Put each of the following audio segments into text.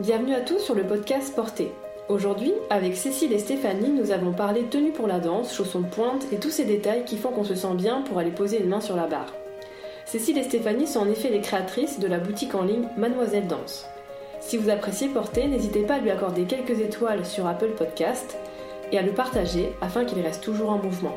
Bienvenue à tous sur le podcast Porté. Aujourd'hui, avec Cécile et Stéphanie, nous avons parlé tenue pour la danse, chaussons de pointe et tous ces détails qui font qu'on se sent bien pour aller poser une main sur la barre. Cécile et Stéphanie sont en effet les créatrices de la boutique en ligne Mademoiselle Danse. Si vous appréciez Porté, n'hésitez pas à lui accorder quelques étoiles sur Apple Podcast et à le partager afin qu'il reste toujours en mouvement.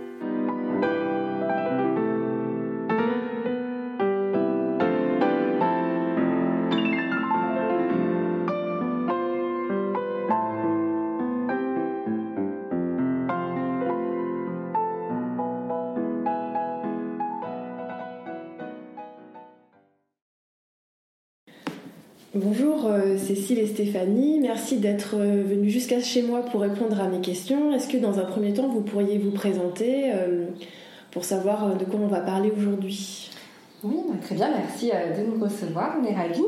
Stéphanie, merci d'être euh, venues jusqu'à chez moi pour répondre à mes questions. Est-ce que dans un premier temps vous pourriez vous présenter euh, pour savoir de quoi on va parler aujourd'hui? Oui, bah, très bien, merci de nous recevoir, on est ravis.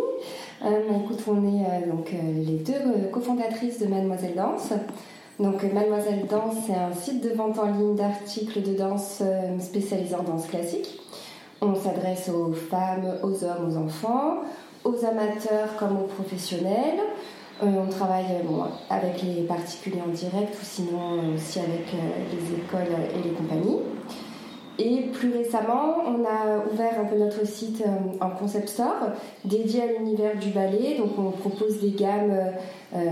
on est donc les deux cofondatrices de Mademoiselle Danse. Donc Mademoiselle Danse, c'est un site de vente en ligne d'articles de danse spécialisés en danse classique. On s'adresse aux femmes, aux hommes, aux enfants aux amateurs comme aux professionnels. Euh, on travaille bon, avec les particuliers en direct ou sinon aussi avec euh, les écoles et les compagnies. Et plus récemment, on a ouvert un peu notre site euh, en concept store dédié à l'univers du ballet. Donc on propose des gammes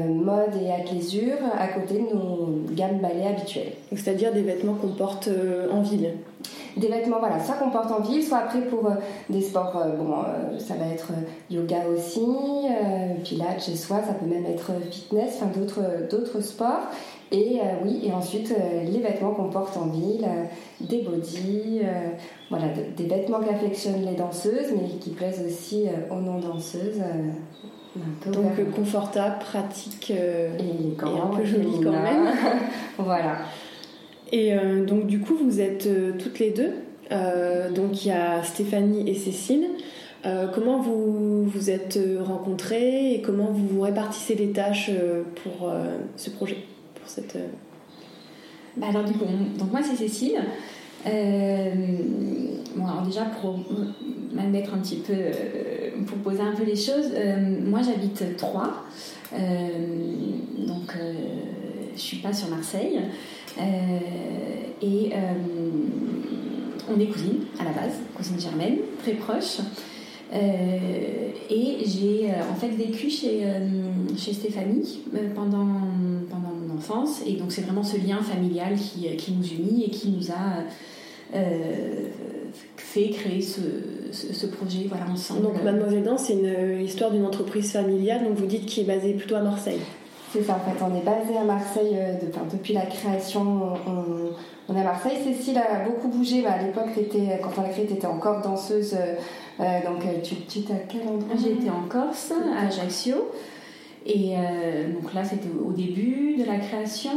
mode et athléisure à côté de nos gammes ballet habituelles. C'est-à-dire des vêtements qu'on porte en ville des vêtements, voilà, soit qu'on porte en ville, soit après pour euh, des sports, euh, bon, euh, ça va être yoga aussi, pilates chez soi, ça peut même être fitness, enfin d'autres, sports. Et oui, et ensuite les vêtements qu'on porte en ville, des bodys, voilà, des vêtements qu'affectionnent les danseuses, mais qui plaisent aussi aux non-danseuses. Donc confortable, pratique et, un peu joli quand même. voilà. Et euh, donc du coup, vous êtes euh, toutes les deux. Euh, donc il y a Stéphanie et Cécile. comment vous vous êtes rencontrées et comment vous vous répartissez les tâches pour ce projet, pour cette. Bah alors du coup, donc moi c'est Cécile. bon alors déjà pour mettre un petit peu, pour poser un peu les choses, moi j'habite Troyes, donc je suis pas sur Marseille. Euh, et euh, on est cousines à la base, cousines germaines, très proches. Euh, et j'ai en fait vécu chez, chez Stéphanie pendant, pendant mon enfance. Et donc c'est vraiment ce lien familial qui, qui, nous unit et qui nous a fait créer ce, ce, projet voilà, ensemble. Donc Mademoiselle Danse, c'est une histoire d'une entreprise familiale, donc vous dites qui est basée plutôt à Marseille. C'est ça, en fait, on est basé à Marseille euh, depuis la création. On, est à Marseille. Cécile a beaucoup bougé. Bah, à l'époque, quand on l'a créé, tu étais encore danseuse. Euh, donc, tu, tu à quel endroit? J'étais en Corse, à Ajaccio. Et euh, donc là, c'était au début de la création.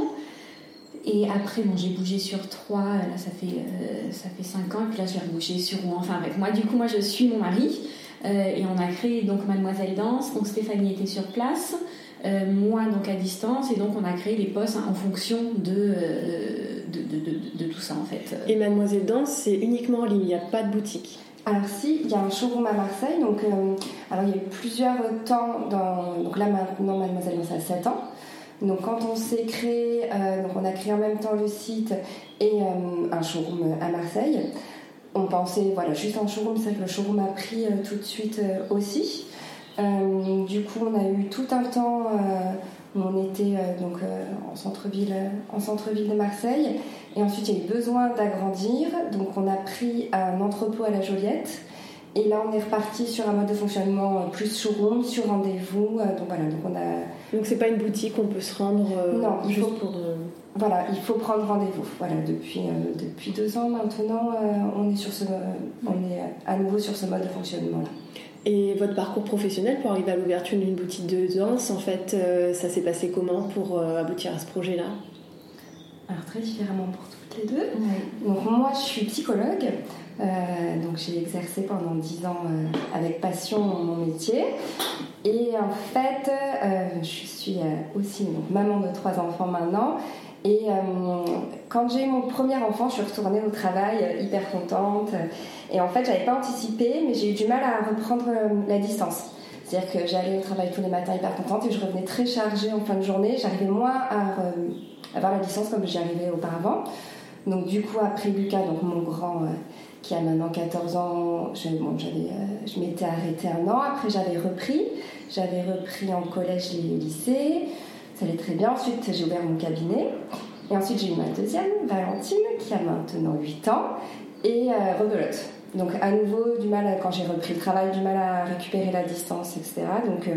Et après, j'ai bougé sur trois. Là, ça fait, cinq ans. Et là, je vais sur. Enfin, avec moi, du coup, moi, je suis mon mari. et on a créé donc Mademoiselle Danse. Donc, Stéphanie était sur place. Euh, moi donc à distance et donc on a créé les postes en fonction euh, de, de, tout ça en fait. Et Mademoiselle Danse c'est uniquement en ligne, il n'y a pas de boutique alors si, il y a un showroom à Marseille, donc euh, alors il y a eu plusieurs temps dans donc là maintenant Mademoiselle Danse a 7 ans. Donc quand on s'est créé, donc on a créé en même temps le site et un showroom à Marseille. On pensait voilà juste en showroom, c'est vrai que le showroom a pris tout de suite aussi. Euh, du coup, on a eu tout un temps euh, où on était euh, donc en centre-ville, en centre-ville de Marseille, et ensuite il y a eu besoin d'agrandir, donc on a pris un entrepôt à la Joliette. Et là, on est reparti sur un mode de fonctionnement plus showroom, sur rendez-vous. donc voilà, donc on a. Donc c'est pas une boutique, on peut se rendre. non, il faut pour. Voilà, il faut prendre rendez-vous. Voilà, depuis depuis deux ans maintenant, on est sur ce, on est à nouveau sur ce mode de fonctionnement là. Et votre parcours professionnel pour arriver à l'ouverture d'une boutique de danse, en fait, euh, ça s'est passé comment pour euh, aboutir à ce projet-là? Alors très différemment pour toutes les deux. Donc moi, je suis psychologue. Euh, donc j'ai exercé pendant 10 ans euh, avec passion mon métier. Et en fait, euh, je suis aussi maman de trois enfants maintenant. Et quand j'ai eu mon premier enfant, je suis retournée au travail hyper contente. Et en fait, j'avais pas anticipé, mais j'ai eu du mal à reprendre la distance. C'est-à-dire que j'allais au travail tous les matins hyper contente et je revenais très chargée en fin de journée. J'arrivais moins à avoir la distance comme j'y arrivais auparavant. Donc du coup, après Lucas, donc mon grand qui a maintenant 14 ans, je, bon, euh, je m'étais arrêtée un an, après j'avais repris, j'avais repris en collège et lycée, ça allait très bien, ensuite j'ai ouvert mon cabinet, et ensuite j'ai eu ma deuxième, Valentine, qui a maintenant 8 ans, et euh, rebelote. Donc à nouveau du mal, quand j'ai repris le travail, du mal à récupérer la distance, etc. Donc euh,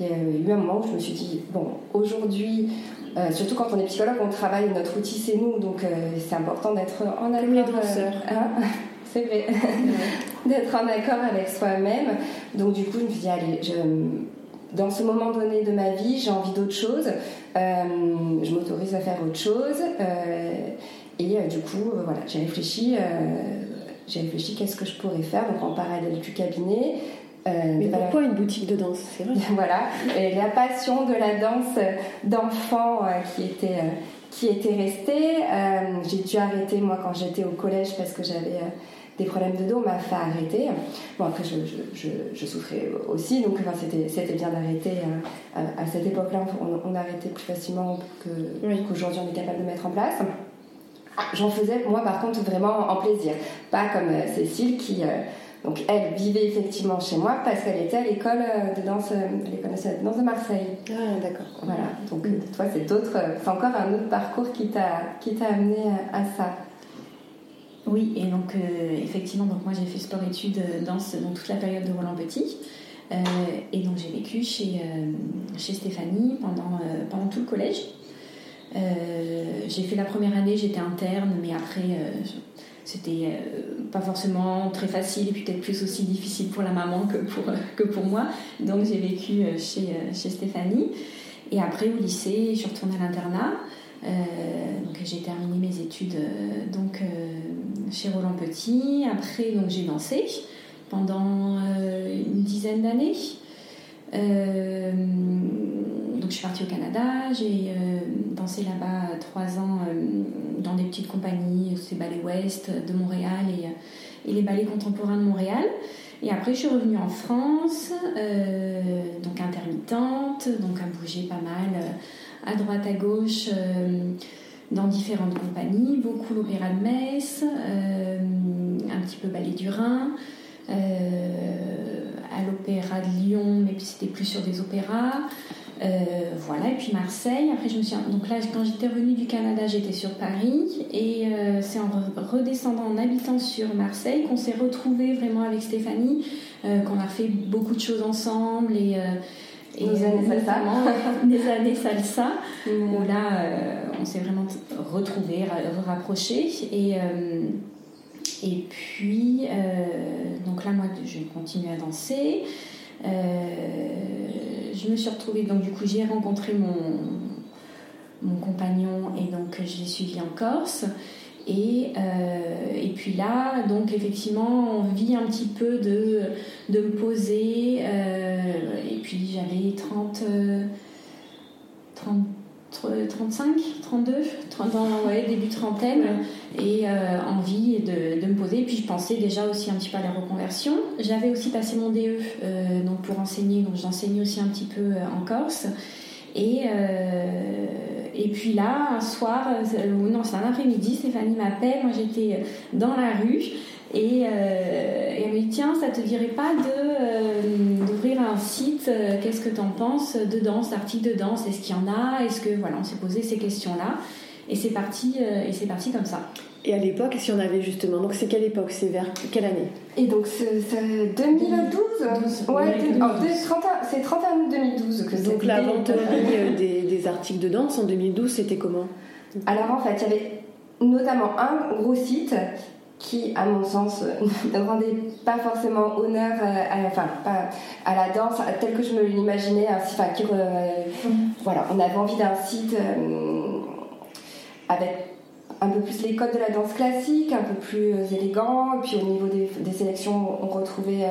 il y a eu un moment où je me suis dit, bon, aujourd'hui, euh, surtout quand on est psychologue, on travaille, notre outil c'est nous, donc c'est important d'être en accord. Hein c'est vrai. D'être en accord avec soi-même. Donc du coup, je me suis dit, allez, dans ce moment donné de ma vie, j'ai envie d'autre chose. Euh, je m'autorise à faire autre chose. Euh, et euh, du coup, voilà, j'ai réfléchi. j'ai réfléchi qu'est-ce que je pourrais faire donc en parallèle du cabinet. Mais pourquoi une boutique de danse? C'est vrai. voilà, et la passion de la danse d'enfant qui était qui était restée. j'ai dû arrêter moi quand j'étais au collège parce que j'avais des problèmes de dos m'a fait arrêter. Bon, après, je, je, je, souffrais aussi, donc enfin, c'était bien d'arrêter. Euh, à, cette époque-là, on, arrêtait plus facilement qu'aujourd'hui on est capable de mettre en place. J'en faisais, moi, par contre, vraiment en plaisir. Pas comme euh, Cécile qui. Euh, donc elle vivait effectivement chez moi parce qu'elle était à l'école de danse, l'école nationale de danse de Marseille. Ah d'accord. Voilà. Donc toi c'est d'autres, c'est encore un autre parcours qui t'a qui t'a amené à ça. Oui, et donc euh, effectivement, donc moi j'ai fait sport-études euh, danse dans toute la période de Roland Petit. Euh, et donc j'ai vécu chez, chez Stéphanie pendant, pendant tout le collège. j'ai fait la première année, j'étais interne, mais après c'était pas forcément très facile et peut-être plus aussi difficile pour la maman que pour, que pour moi. Donc j'ai vécu chez, chez Stéphanie. Et après au lycée, je suis retournée à l'internat. Donc j'ai terminé mes études donc chez Roland Petit. Après, donc j'ai dansé pendant euh, une dizaine d'années. Euh, donc je suis partie au Canada, j'ai euh, dansé là-bas trois ans dans des petites compagnies, c'est Ballet Ouest de Montréal et, et, les ballets contemporains de Montréal. Et après je suis revenue en France, donc intermittente, donc à bouger pas mal à droite à gauche dans différentes compagnies, beaucoup l'Opéra de Metz, euh, un petit peu Ballet du Rhin, euh, à l'Opéra de Lyon, mais c'était plus sur des opéras. Euh, voilà, et puis Marseille. Après, je me suis. Donc là, quand j'étais revenue du Canada, j'étais sur Paris. Et c'est en redescendant, en habitant sur Marseille, qu'on s'est retrouvés vraiment avec Stéphanie, qu'on a fait beaucoup de choses ensemble. Et des années salsa. des années salsa, où là, euh, on s'est vraiment retrouvés, rapprochés. Et, euh, et puis, euh, donc là, moi, je continue à danser. je me suis retrouvée, donc du coup, j'ai rencontré mon, mon compagnon et donc j'ai suivi en Corse. Et, euh, et, puis là, donc effectivement, on vit un petit peu de, de me poser. Euh, et puis j'avais 30, 30, 35, 32, 30 ans, début trentaine, et euh, envie de, de, me poser. Et puis je pensais déjà aussi un petit peu à la reconversion. J'avais aussi passé mon DE donc pour enseigner, donc j'enseignais aussi un petit peu en Corse. Et, et puis là, un soir, euh, non, c'est un après-midi, Stéphanie m'appelle, moi j'étais dans la rue. Et, euh, elle me dit tiens ça te dirait pas de euh, d'ouvrir un site qu'est-ce que tu en penses de danse d'articles de danse? Est-ce qu'il y en a? Est-ce que voilà on s'est posé ces questions là et c'est parti et c'est parti comme ça. Et à l'époque, si on avait justement, donc c'est quelle époque? C'est vers quelle année? Et donc c'est 2012 Ouais, c'est 31 août 2012 que Donc la vente euh, des, des articles de danse en 2012, c'était comment? Alors en fait, il y avait notamment un gros site qui, à mon sens, ne rendait pas forcément honneur euh, à, enfin, à la danse telle que je me l'imaginais. Enfin, qui, mm. voilà, on avait envie d'un site avec un peu plus les codes de la danse classique, un peu plus élégant. Et puis au niveau des, sélections, on retrouvait.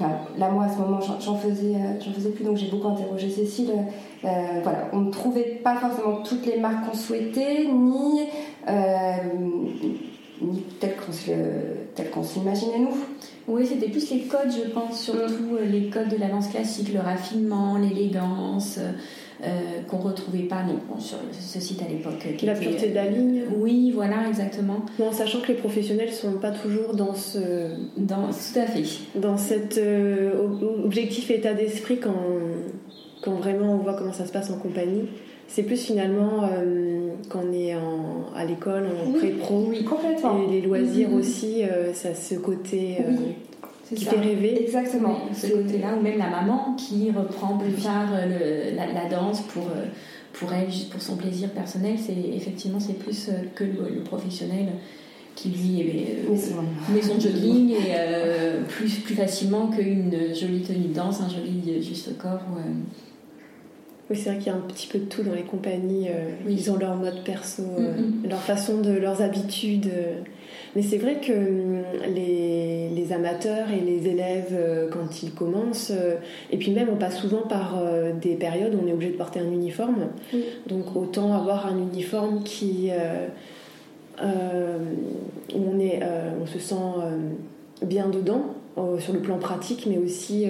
Là, moi, à ce moment, j'en faisais, j'en faisais plus, donc j'ai beaucoup interrogé Cécile. voilà, on ne trouvait pas forcément toutes les marques qu'on souhaitait, ni, ni telles qu'on s'imaginait nous. Oui, c'était plus les codes, je pense, surtout mm. les codes de la danse classique, le raffinement, l'élégance. Euh, qu'on retrouvait pas non, sur ce site à l'époque. La pureté de la ligne Oui, voilà, exactement. en sachant que les professionnels sont pas toujours dans ce. Dans, tout à fait. Dans cet euh, objectif état d'esprit quand, quand vraiment on voit comment ça se passe en compagnie. C'est plus finalement euh, quand on est en, à l'école, en pré-pro. Oui, complètement. Et les loisirs mm-hmm. aussi, ça ce côté qui fait rêver. Exactement. ce côté-là, ou même la maman qui reprend plus tard euh, la, danse pour, euh, pour elle, juste pour son plaisir personnel. C'est effectivement c'est plus euh, que le, professionnel qui lui met, son jogging et plus, plus facilement qu'une jolie tenue de danse, un joli juste corps. Oui, c'est vrai qu'il y a un petit peu de tout dans les compagnies. Ils ont leur mode perso, leur façon de leurs habitudes. Mais c'est vrai que hum, les, amateurs et les élèves, euh, quand ils commencent, euh, et puis même on passe souvent par euh, des périodes où on est obligé de porter un uniforme. Donc autant avoir un uniforme qui, où on, est, on se sent bien dedans, sur le plan pratique, mais aussi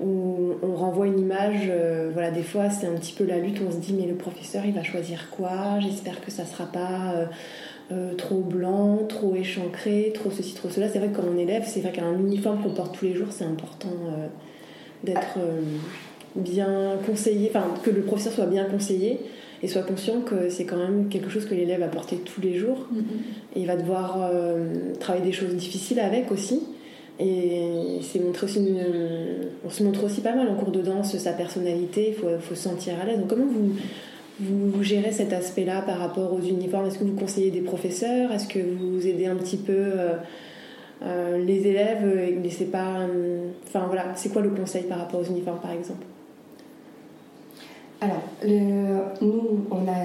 où on renvoie une image. voilà, des fois, c'est un petit peu la lutte. On se dit, mais le professeur, il va choisir quoi? J'espère que ça sera pas euh, trop blanc, trop échancré, trop ceci, trop cela. C'est vrai que quand on élève, c'est vrai qu'un uniforme qu'on porte tous les jours, c'est important euh, d'être euh, bien conseillé, enfin que le professeur soit bien conseillé et soit conscient que c'est quand même quelque chose que l'élève va porter tous les jours. Et il va devoir travailler des choses difficiles avec aussi. Et c'est aussi on se montre aussi pas mal en cours de danse sa personnalité, il faut, faut se sentir à l'aise. Donc comment vous vous gérez cet aspect-là par rapport aux uniformes? Est-ce que vous conseillez des professeurs? Est-ce que vous aidez un petit peu euh, euh, les élèves. Euh, enfin voilà, c'est quoi le conseil par rapport aux uniformes par exemple? Alors, nous, on a.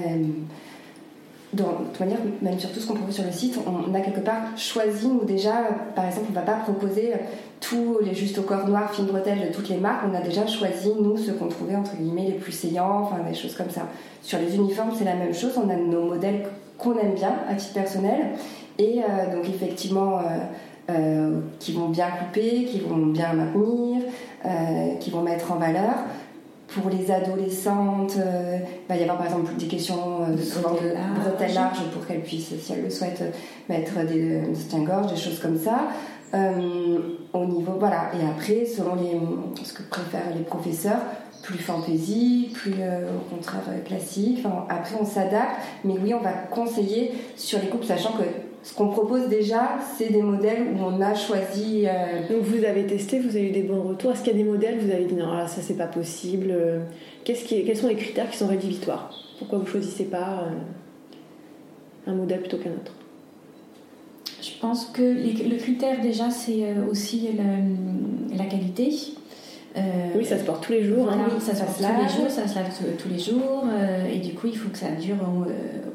de toute manière, même sur tout ce qu'on propose sur le site, on a quelque part choisi, nous déjà, par exemple, on ne va pas proposer tous les juste au corps noir, fine bretelle de toutes les marques, on a déjà choisi, nous, ce qu'on trouvait entre guillemets les plus saillants, enfin des choses comme ça. Sur les uniformes, c'est la même chose, on a nos modèles qu'on aime bien à titre personnel, et euh, donc effectivement, euh, euh, qui vont bien couper, qui vont bien maintenir, qui vont mettre en valeur. Pour les adolescentes, il va y avoir par exemple des questions de, de bretelles larges pour qu'elles puissent, si elles le souhaitent, mettre des, des soutiens-gorge, des choses comme ça. Euh, au niveau, voilà. Et après, selon les, ce que préfèrent les professeurs, plus fantaisie, plus euh, au contraire classique. Enfin, après, on s'adapte, mais oui, on va conseiller sur les couples, sachant que ce qu'on propose déjà, c'est des modèles où on a choisi. Euh, Donc vous avez testé, vous avez eu des bons retours. Est-ce qu'il y a des modèles vous avez dit non, là, ça c'est pas possible qui Quels sont les critères qui sont rédhibitoires? Pourquoi vous choisissez pas un modèle plutôt qu'un autre? Je pense que le critère déjà, c'est euh, aussi la, qualité. Euh, oui, ça se porte tous les jours. Hein. Oui, ça se porte tous les jours, ça se lave tous les jours. Euh, et du coup, il faut que ça dure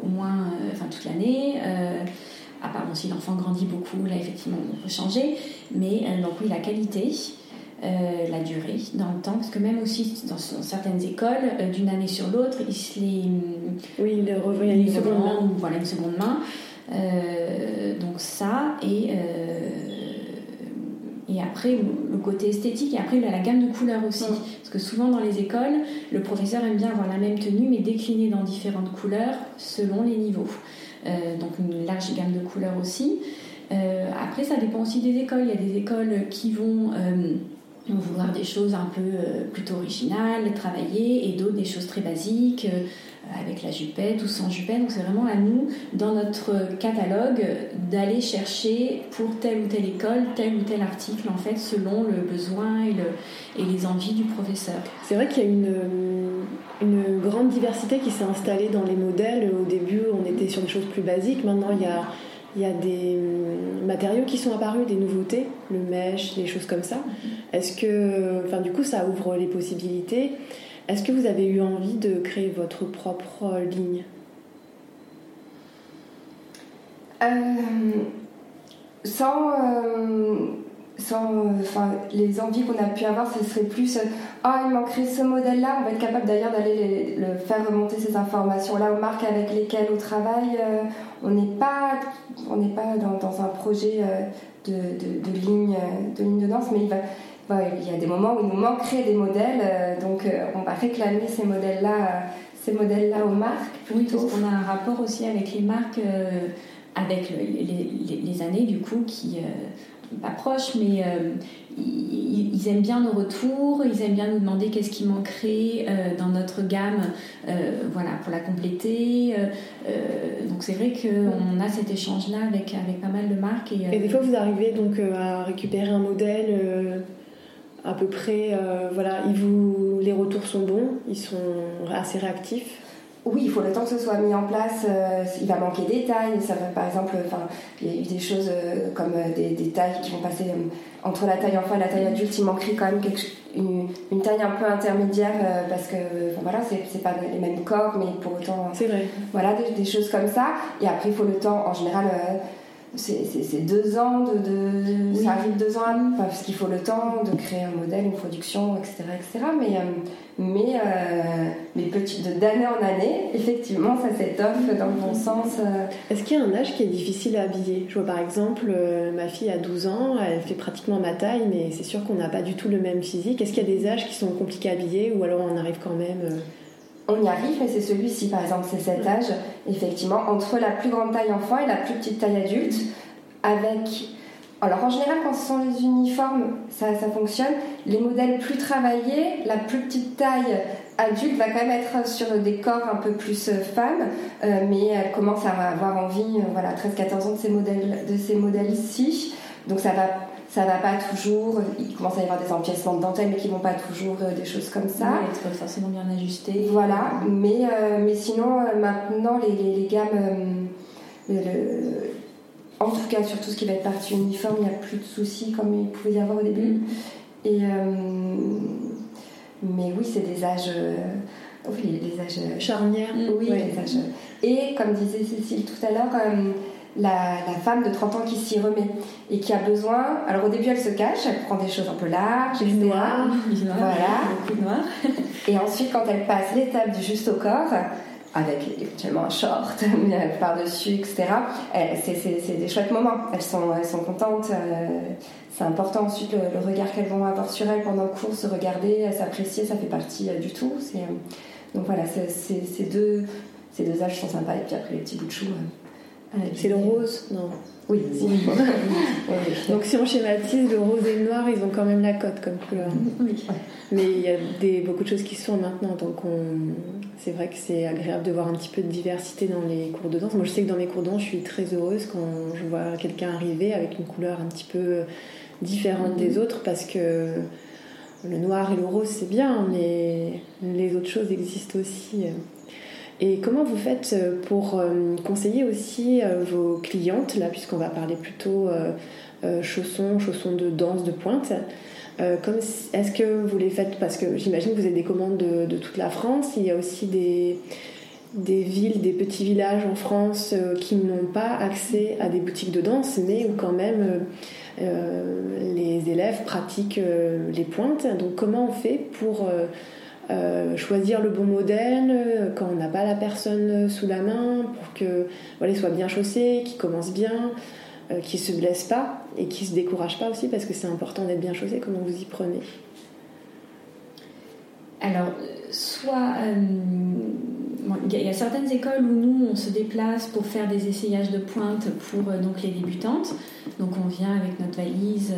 au, moins enfin, toute l'année. À part si l'enfant grandit beaucoup, là, effectivement, on peut changer. Mais donc, oui, la qualité. la durée dans le temps, parce que même aussi dans certaines écoles, d'une année sur l'autre, ils se les. Oui, ils revoient une seconde main. Voilà, une seconde main. Euh, donc ça, et, euh, et après le côté esthétique, et après la gamme de couleurs aussi. Parce que souvent dans les écoles, le professeur aime bien avoir la même tenue, mais déclinée dans différentes couleurs selon les niveaux. Euh, donc une large gamme de couleurs aussi. après, ça dépend aussi des écoles. Il y a des écoles qui vont vouloir des choses un peu plutôt originales, travaillées, et d'autres des choses très basiques, avec la jupette ou sans jupette. Donc c'est vraiment à nous, dans notre catalogue, d'aller chercher pour telle ou telle école, tel ou tel article, en fait, selon le besoin et les envies du professeur. C'est vrai qu'il y a une, une grande diversité qui s'est installée dans les modèles. Au début, on était sur des choses plus basiques. Maintenant, il y a il y a des matériaux qui sont apparus, des nouveautés, le mèche, des choses comme ça. Est-ce que, enfin, du coup, ça ouvre les possibilités. Est-ce que vous avez eu envie de créer votre propre ligne? Sans sans enfin, les envies qu'on a pu avoir, ce serait plus ah il manquerait ce modèle-là. On va être capable d'ailleurs d'aller le faire remonter ces informations-là aux marques avec lesquelles on travaille. on n'est pas on n'est pas dans, dans, un projet de, de, de, ligne de ligne de danse, mais il va il y a des moments où il nous manquerait des modèles, euh, donc euh, on va réclamer ces modèles-là, euh, ces modèles-là aux marques. Oui, parce qu'on a un rapport aussi avec les marques, avec les, années du coup qui pas proches, mais ils, aiment bien nos retours, ils aiment bien nous demander qu'est-ce qui manquerait dans notre gamme, voilà, pour la compléter. donc c'est vrai qu'on a cet échange-là avec, avec pas mal de marques. Et, des fois, vous arrivez donc à récupérer un modèle à peu près, euh, voilà, ils les retours sont bons, ils sont assez réactifs. Oui, il faut le temps que ce soit mis en place. Euh, il va manquer des tailles. Ça va, par exemple, il y a eu des choses euh, comme des, tailles qui vont passer entre la taille enfant et la taille adulte. Il manquerait quand même quelque, une, une, taille un peu intermédiaire parce que, voilà, c'est pas les mêmes corps, mais pour autant. C'est vrai. Voilà, des, des, choses comme ça. Et après, il faut le temps, en général c'est deux ans de, ça arrive deux ans parce qu'il faut le temps de créer un modèle une production etc etc mais euh, mais euh, mais petit d'année en année effectivement ça s'étoffe dans le bon sens euh. est-ce qu'il y a un âge qui est difficile à habiller? Je vois par exemple ma fille a 12 ans elle fait pratiquement ma taille mais c'est sûr qu'on n'a pas du tout le même physique. Est-ce qu'il y a des âges qui sont compliqués à habiller ou alors on arrive quand même on y arrive, mais c'est celui-ci, par exemple, c'est cet âge, effectivement, entre la plus grande taille enfant et la plus petite taille adulte, avec... Alors en général, quand ce sont les uniformes, ça, ça fonctionne. Les modèles plus travaillés, la plus petite taille adulte va quand même être sur des corps un peu plus euh, femmes, euh, mais elle commence à avoir envie, euh, voilà, 13-14 ans de ces modèles, de ces modèles ici. Donc ça va ça va pas toujours. Il commence à y avoir des empiècements de dentelle, mais qui vont pas toujours euh, des choses comme ça. Oui, être forcément bien ajusté. Voilà, mais, euh, mais sinon, euh, maintenant, les, les, gammes. en tout cas, sur tout ce qui va être partie uniforme, il n'y a plus de soucis comme il pouvait y avoir au début. Mm. Et, mais oui, c'est des âges. oui, des âges. Charnières. Oui, âges. Et comme disait Cécile tout à l'heure, la, femme de 30 ans qui s'y remet et qui a besoin. Alors au début, elle se cache, elle prend des choses un peu larges, etc. Noir, voilà. noir. et ensuite, quand elle passe l'étape du juste au corps, avec éventuellement un short par-dessus, etc., c'est des chouettes moments. Elles sont, elles sont contentes. Euh, c'est important ensuite le, regard qu'elles vont avoir sur elles pendant le cours, se regarder, s'apprécier, ça fait partie euh, du tout. Euh, donc voilà, ces deux, ces deux âges sont sympas. Et puis après, les petits bouts de chou. C'est le rose Non. Oui, Donc si on schématise, le rose et le noir, ils ont quand même la cote comme couleur. Oui. Mais il y a des, beaucoup de choses qui se font maintenant, donc c'est vrai que c'est agréable de voir un petit peu de diversité dans les cours de danse. Moi je sais que dans mes cours de danse, je suis très heureuse quand je vois quelqu'un arriver avec une couleur un petit peu différente des mm-hmm. autres parce que le noir et le rose c'est bien, mais les autres choses existent aussi. Et comment vous faites euh, pour euh, conseiller aussi euh, vos clientes, là, puisqu'on va parler plutôt chaussons, chaussons de danse, de pointe Est-ce que vous les faites, parce que j'imagine que vous avez des commandes de, toute la France, il y a aussi des, des villes, des petits villages en France qui n'ont pas accès à des boutiques de danse, mais où quand même les élèves pratiquent les pointes. Donc comment on fait pour euh, choisir le bon modèle euh, quand on n'a pas la personne sous la main pour que voilà, soit bien chaussé, qu'il commence bien, euh, qu'il se blesse pas et qu'il se décourage pas aussi parce que c'est important d'être bien chaussé. Comment vous y prenez? Alors, soit il y, a certaines écoles où nous on se déplace pour faire des essayages de pointe pour donc les débutantes. Donc on vient avec notre valise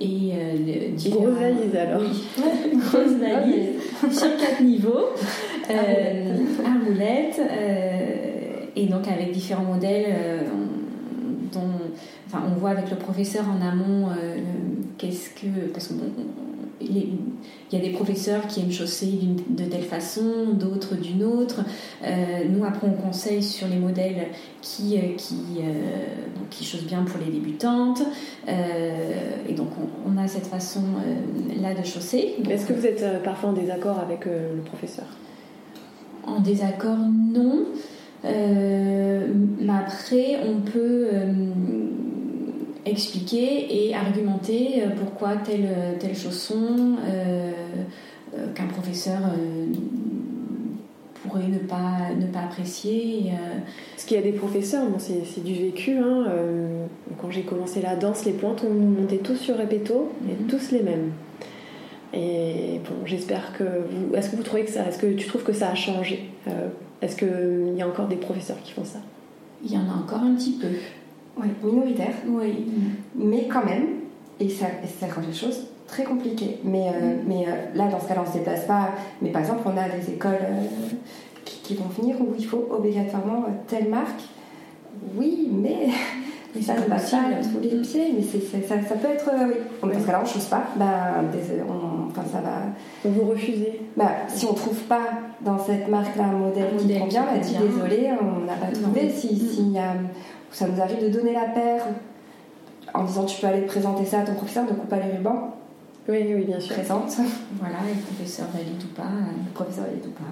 et euh, Grosse valise alors. Oui, grosse valise sur quatre niveaux, euh, roulettes, euh, et donc avec différents modèles euh, dont, enfin, on voit avec le professeur en amont qu'est-ce que. Parce que bon, il y a des professeurs qui aiment chausser de telle façon, d'autres d'une autre. Euh, nous, après, on conseille sur les modèles qui, euh, qui, euh, qui chaussent bien pour les débutantes. et donc, on, a cette façon-là de chausser. Est-ce que vous êtes parfois en désaccord avec le professeur? En désaccord, non. mais après, on peut expliquer et argumenter pourquoi tel, tel chausson qu'un professeur pourrait ne pas, ne pas apprécier. Parce qu'il y a des professeurs, bon, c'est du vécu. Hein, quand j'ai commencé la danse, les pointes, on montait tous sur répéto, et mhm. tous les mêmes. Et bon, j'espère que vous. Est-ce que vous trouvez que ça. Est-ce que tu trouves que ça a changé euh, Est-ce qu'il y a encore des professeurs qui font ça? Il y en a encore un petit peu. Oui, minoritaire. Oui. Mais quand même, et ça, ça rend les choses très compliquées. Mais, euh, mm. mais euh, là, dans ce cas-là, on ne se déplace pas. Mais par exemple, on a des écoles qui, qui, vont venir où il faut obligatoirement telle marque. Oui, mais ça ne passe pas tous les pieds, mais ça, ça, peut être. oui. Dans ce cas-là, on ne chose pas. Ben, on, enfin, ça va. Vous refusez bah, Si on ne trouve pas dans cette marque-là un modèle qui convient, on va dire désolé, on n'a pas trouvé. Si, si y a, ça nous arrive de donner la paire en disant tu peux aller présenter ça à ton professeur, ne coupe pas les rubans. Oui, oui, bien sûr. Présente. Voilà, et le professeur valide ou pas. Le professeur valide ou pas.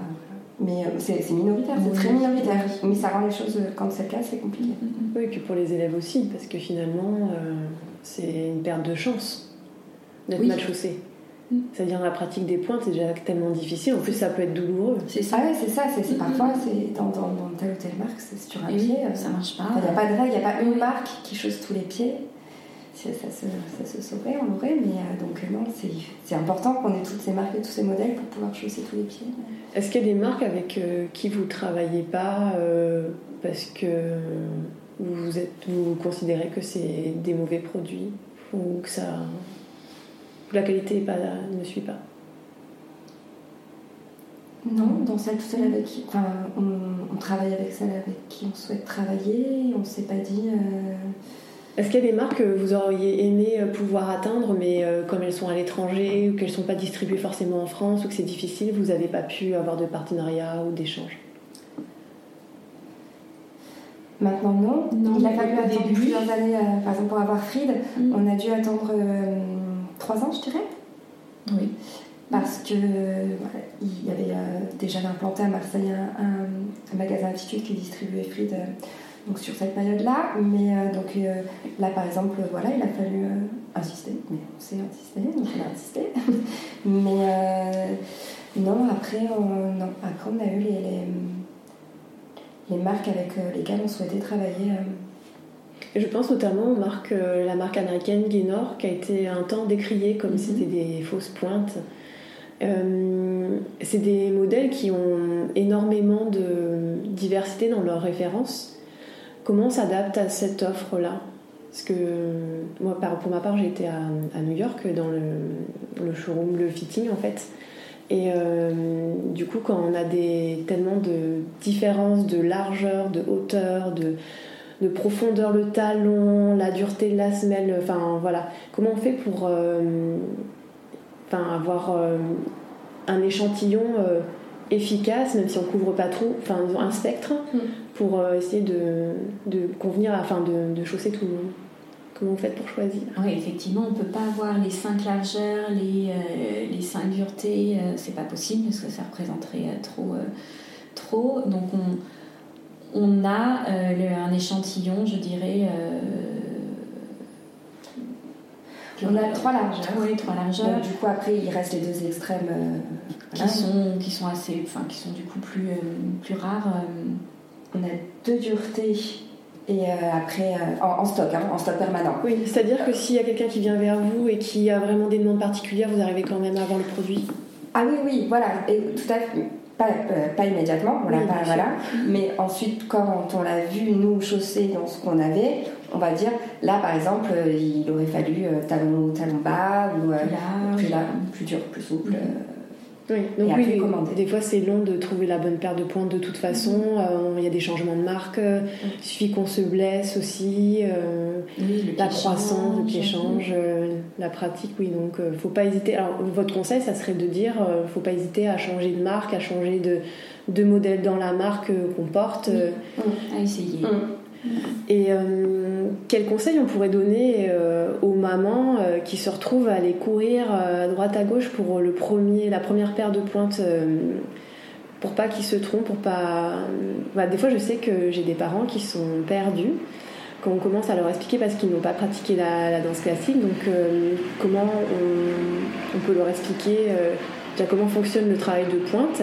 Mais euh, c'est minoritaire, c'est très minoritaire. Mais ça rend les choses, euh, quand c'est le cas, c'est compliqué. Oui, et puis pour les élèves aussi, parce que finalement, euh, c'est une perte de chance d'être mal chaussé. C'est-à-dire la pratique des pointes, c'est déjà tellement difficile. En plus, ça peut être douloureux. C'est ça. Ah ouais, c'est ça. C'est parfois, c'est dans, dans, dans, telle ou telle marque, c'est sur un pied. Ça marche pas. Il n'y a pas de règle, il n'y a pas une marque qui chausse tous les pieds ça se, ça se saurait, on l'aurait, mais euh, donc euh, non, c'est important qu'on ait toutes ces marques et tous ces modèles pour pouvoir chausser tous les pieds. Est-ce qu'il y a des marques avec euh, qui vous ne travaillez pas parce que vous, êtes, vous considérez que c'est des mauvais produits ou que ça, la qualité pas, ne suit pas non, dans celle, celle avec qui, enfin, on, travaille avec celle avec qui on souhaite travailler, on ne s'est pas dit. Est-ce qu'il y a des marques que vous auriez aimé euh, pouvoir atteindre, mais euh, comme elles sont à l'étranger ou qu'elles ne sont pas distribuées forcément en France ou que c'est difficile, vous n'avez pas pu avoir de partenariat ou d'échange? Maintenant, non. Il a fallu attendre plusieurs années, euh, par exemple pour avoir Fried, mm. on a dû attendre trois ans, je dirais. Oui. Parce que il y avait déjà implanté à Marseille un, magasin Attitude qui distribuait Fried donc sur cette période-là. Mais euh, donc euh, là, par exemple, voilà, il a fallu euh, insister, mais on sait insister, donc on a insisté. mais non, après on, non, après, on a eu les, les, marques avec lesquelles on souhaitait travailler. Je pense notamment aux marques, la marque américaine Gaynor, qui a été un temps décriée comme si mhm. c'était des fausses pointes. c'est des modèles qui ont énormément de diversité dans leurs références Comment on s'adapte à cette offre-là? Parce que moi, pour ma part, j'ai été à, New York dans le, showroom, le fitting en fait. Et euh, du coup, quand on a des, tellement de différences de largeur, de hauteur, de, profondeur le talon, la dureté de la semelle, enfin voilà, comment on fait pour euh, avoir euh, un échantillon efficace, même si on couvre pas trop, enfin un spectre, mm. pour euh, essayer de, de, convenir, enfin de, de chausser tout le monde? Comment vous faites pour choisir? Oui, effectivement, on ne peut pas avoir les cinq largeurs, les, euh, les cinq duretés, euh, c'est pas possible parce que ça représenterait trop. trop. Donc on, on a un échantillon, je dirais. on a trois largeurs. Oui, trois largeurs. du coup, après, il reste les deux extrêmes qui, sont, qui sont assez, enfin, qui sont du coup plus, euh, plus rares. Euh. On a deux duretés et euh, après en, stock, hein, en stock permanent. Oui, c'est-à-dire que s'il y a quelqu'un qui vient vers vous et qui a vraiment des demandes particulières, vous arrivez quand même à avoir le produit? Ah oui, oui, voilà, et tout à fait. Pas, pas, immédiatement, on pas, voilà. Mais ensuite, quand on l'a vu, nous, chaussé dans ce qu'on avait, on va dire, là, par exemple, il aurait fallu talon, talon bas, ou plus, là, plus dur, plus souple. Mm. Oui, donc oui, des fois c'est long de trouver la bonne paire de pointes de toute façon. Mm-hmm. Euh, il y a des changements de marque, euh, mm. il suffit qu'on se blesse aussi. Euh, la croissance, le pied change, la pratique, oui. Donc faut pas hésiter. Alors votre conseil, ça serait de dire, faut pas hésiter à changer de marque, à changer de, de modèle dans la marque qu'on porte. À essayer. Mm. Et euh, quel conseil on pourrait donner euh, aux mamans euh, qui se retrouvent à aller courir à droite à gauche pour le premier, la première paire de pointes pour pas qu'ils se trompent, pour pas. Bah, des fois, je sais que j'ai des parents qui sont perdus quand on commence à leur expliquer parce qu'ils n'ont pas pratiqué la, danse classique. Donc, comment on, peut leur expliquer euh, comment fonctionne le travail de pointe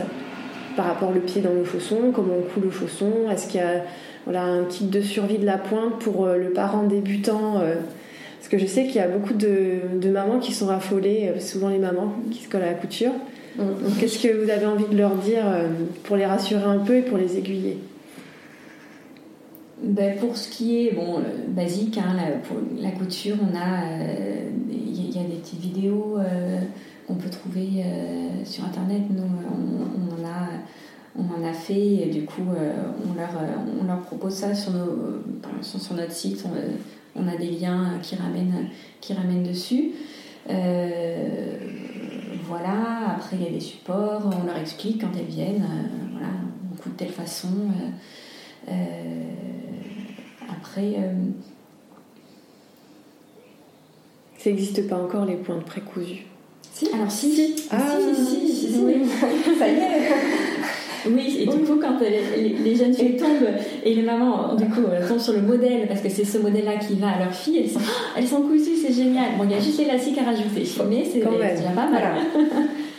par rapport le pied dans le chausson, comment on coule le chausson, est-ce qu'il y a voilà, un kit de survie de la pointe pour euh, le parent débutant Parce que je sais qu'il y a beaucoup de, mamans qui sont affolées, souvent les mamans qui se collent à la couture. Mm. qu'est-ce que vous avez envie de leur dire pour les rassurer un peu et pour les aiguiller? Ben, pour ce qui est bon, basique, hein, la, pour la couture, on a, il y, a des petites vidéos euh, qu'on peut trouver euh, sur internet. Nous, on, en a, on en a fait, et du coup, euh, on, leur, on leur propose ça sur, nos, sur notre site. On, a des liens qui ramènent, qui ramènent dessus. voilà, après il y a des supports, on leur explique quand elles viennent, voilà, on coupe de telle façon. Après. Euh, Ça n'existe pas encore les pointes précousues. Si, alors si, si, ah, si, si, si, oui. ça y est. Oui, et du coup, quand les, jeunes filles tombent et les mamans, du coup, tombent sur le modèle, parce que c'est ce modèle-là qui va à leur fille, elles sont, elles sont cousues, c'est génial. Bon, il y a juste l'élastique à rajouter, mais c'est déjà pas mal.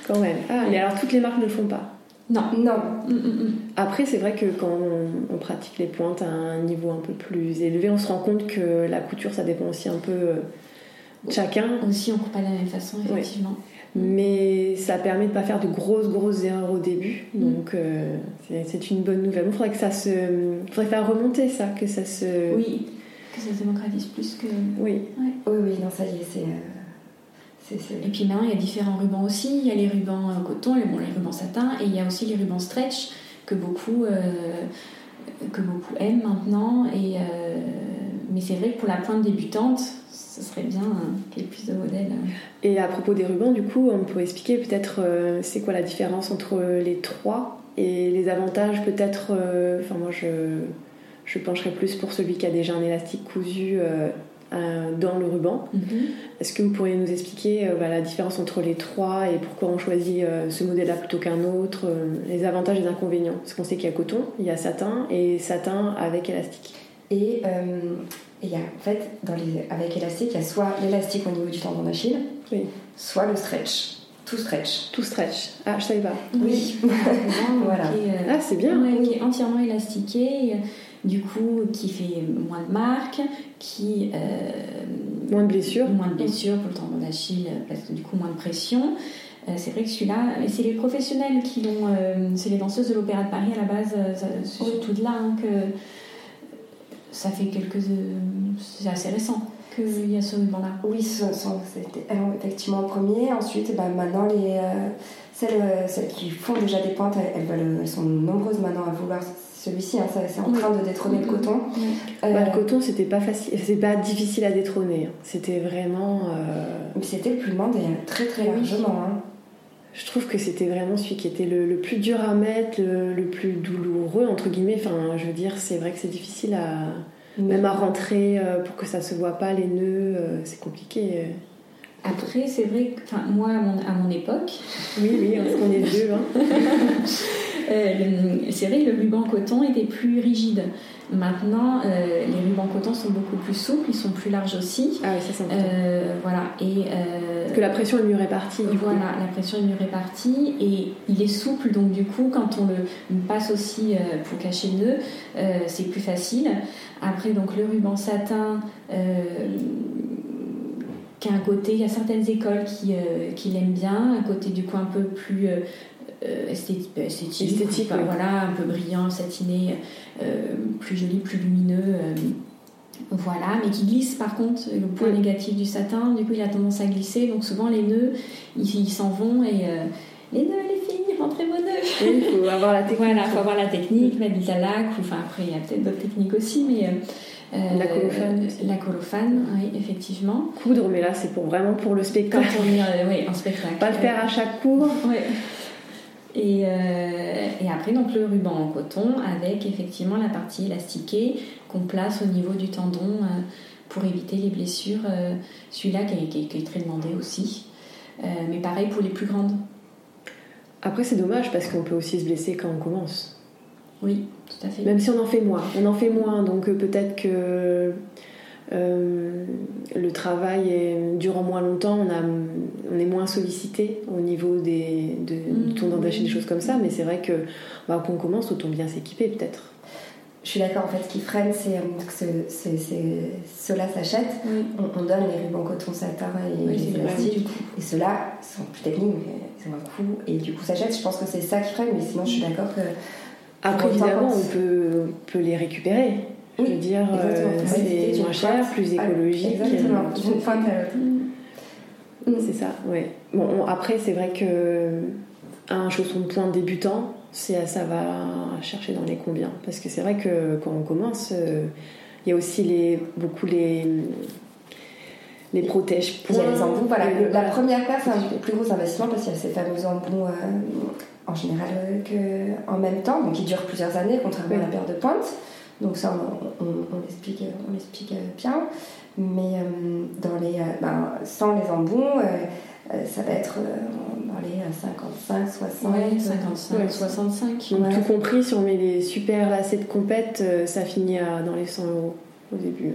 Quand même. Ah, mais alors, toutes les marques ne le font pas? Non. Non. Mm, mm, mm. Après, c'est vrai que quand on, pratique les pointes à un niveau un peu plus élevé, on se rend compte que la couture, ça dépend aussi un peu euh, de chacun. Aussi, on coupe pas de la même façon, effectivement. Mais ça permet de pas faire de grosses, grosses erreurs au début. Donc, euh, c'est une bonne nouvelle. Il faudrait que ça se. faudrait faire remonter ça, que ça se. Oui, que ça se démocratise plus que. Oui. Oui, oui, non, ça y est, c'est. Euh, et puis maintenant, il y a différents rubans aussi. Il y a les rubans euh, coton, les, bon, les rubans satin, et il y a aussi les rubans stretch que beaucoup, euh, que beaucoup aiment maintenant. Et, euh, mais c'est vrai que pour la pointe débutante, ce serait bien qu'il y ait plus de modèles. Et à propos des rubans, du coup, on pourrait expliquer peut-être c'est quoi la différence entre les trois et les avantages peut-être. Enfin, moi, je, je pencherais plus pour celui qui a déjà un élastique cousu euh, dans le ruban. Mhm. Est-ce que vous pourriez nous expliquer euh, bah, la différence entre les trois et pourquoi on choisit euh, ce modèle-là plutôt qu'un autre, les avantages et les inconvénients? Parce qu'on sait qu'il y a coton, il y a satin et satin avec élastique. Et il y a en fait, dans les, avec élastique, il y a soit l'élastique au niveau du tendon d'Achille, oui. soit le stretch. Tout stretch. Tout stretch. Ah, je savais pas. Oui. voilà. ah, c'est bien. Qui est entièrement élastiqué du coup qui fait moins de marques, qui euh, moins de blessures, moins de blessures pour le tendon d'Achille, parce que du coup moins de pression. Euh, c'est vrai que celui-là, et c'est les professionnels qui l'ont, euh, c'est les danseuses de l'Opéra de Paris à la base, c'est surtout de là hein, que ça fait quelques, c'est assez récent qu'il y a ce ruban-là. Oui, c'était effectivement en premier. Ensuite, bah, maintenant les celles, celles, qui font déjà des pointes, elles, elles sont nombreuses maintenant à vouloir celui-ci, hein, c'est en train de détrôner le coton. Bah, le euh, coton, c'était pas facile, c'est pas difficile à détrôner. Hein. C'était vraiment. Euh, c'était le plus demandé, hein, très très largement. Je trouve que c'était vraiment celui qui était le, plus dur à mettre, le, plus douloureux entre guillemets. Enfin, je veux dire, c'est vrai que c'est difficile à même à rentrer euh, pour que ça se voit pas les nœuds, c'est compliqué. Après, c'est vrai que moi, à mon, à mon, époque. Oui, oui, parce qu'on est vieux. Hein. Euh, c'est vrai que le ruban coton était plus rigide. Maintenant, euh, les rubans coton sont beaucoup plus souples, ils sont plus larges aussi. Ah oui, ça c'est euh, Voilà. Et, que la pression est mieux répartie. voilà, la pression est mieux répartie et il est souple, donc du coup, quand on le passe aussi pour cacher le nœud, c'est plus facile. Après, donc le ruban satin qui a un côté, il y a certaines écoles qui, qui l'aiment bien, un côté du coup un peu plus euh, esthétique, euh, esthétique, voilà, un peu brillant, satiné, euh, plus joli, plus lumineux. Voilà, mais qui glisse par contre, le point négatif du satin, du coup il a tendance à glisser, donc souvent les nœuds ils s'en vont et les nœuds, les filles, rentrez vos nœuds. Il faut avoir la technique. Voilà, il faut avoir la technique, mettre du talac, enfin après il y a peut-être d'autres techniques aussi, mais. la colophane. la colophane, oui, effectivement. Coudre, mais là c'est pour vraiment pour le spectacle. Est oui, en spectacle. Pas le faire à chaque cours. Oui. Et, euh, et, après, donc le ruban en coton avec effectivement la partie élastiquée qu'on place au niveau du tendon euh, pour éviter les blessures. Euh, celui-là qui, est très demandé aussi. mais pareil pour les plus grandes. Après, c'est dommage parce qu'on peut aussi se blesser quand on commence. Oui, tout à fait. Même si on en fait moins. On en fait moins, donc peut-être que euh, le travail est, durant moins longtemps, on, a, on est moins sollicité au niveau des, de, du tournant d'achat, des choses comme ça, mais c'est vrai que bah, quand on commence, autant bien s'équiper peut-être. Je suis d'accord, en fait, ce qui freine, c'est que ceux-là s'achètent, Oui. on, on donne les rubans coton satin et Oui, les coup. et ceux-là sont plus techniques, mais ils ont un coût, et du coup s'achètent. Je pense que c'est ça qui freine, mais sinon je suis d'accord que. Après, évidemment, on peut, peut les récupérer. Je veux dire, euh, c'est moins cher, plus à- écologique. Exactement, euh, d'une pointe à l'autre. Mm. C'est ça, ouais. Bon, on- après, c'est vrai que un chausson de pointe débutant, c'est ça va chercher dans les combien. Parce que c'est vrai que quand on commence, euh, il y a aussi les, beaucoup les, les protèges Il y a les embouts, voilà. Le- La première paire, c'est un des plus gros investissements parce qu'il y a ces fameux embouts euh, en général euh, que, en même temps, donc qui durent plusieurs années, contrairement Oui. à la paire de pointe. Donc ça, on, on, on l'explique, on l'explique euh, bien. Mais euh, dans les, euh, ben, sans les embouts, euh, ça va être euh, dans les euh, 55, 60. Ouais, euh, 55, Ouais. 65. Donc Ouais. tout compris, si on met des super lacets de compète, euh, ça finit à, dans les 100 euros au début.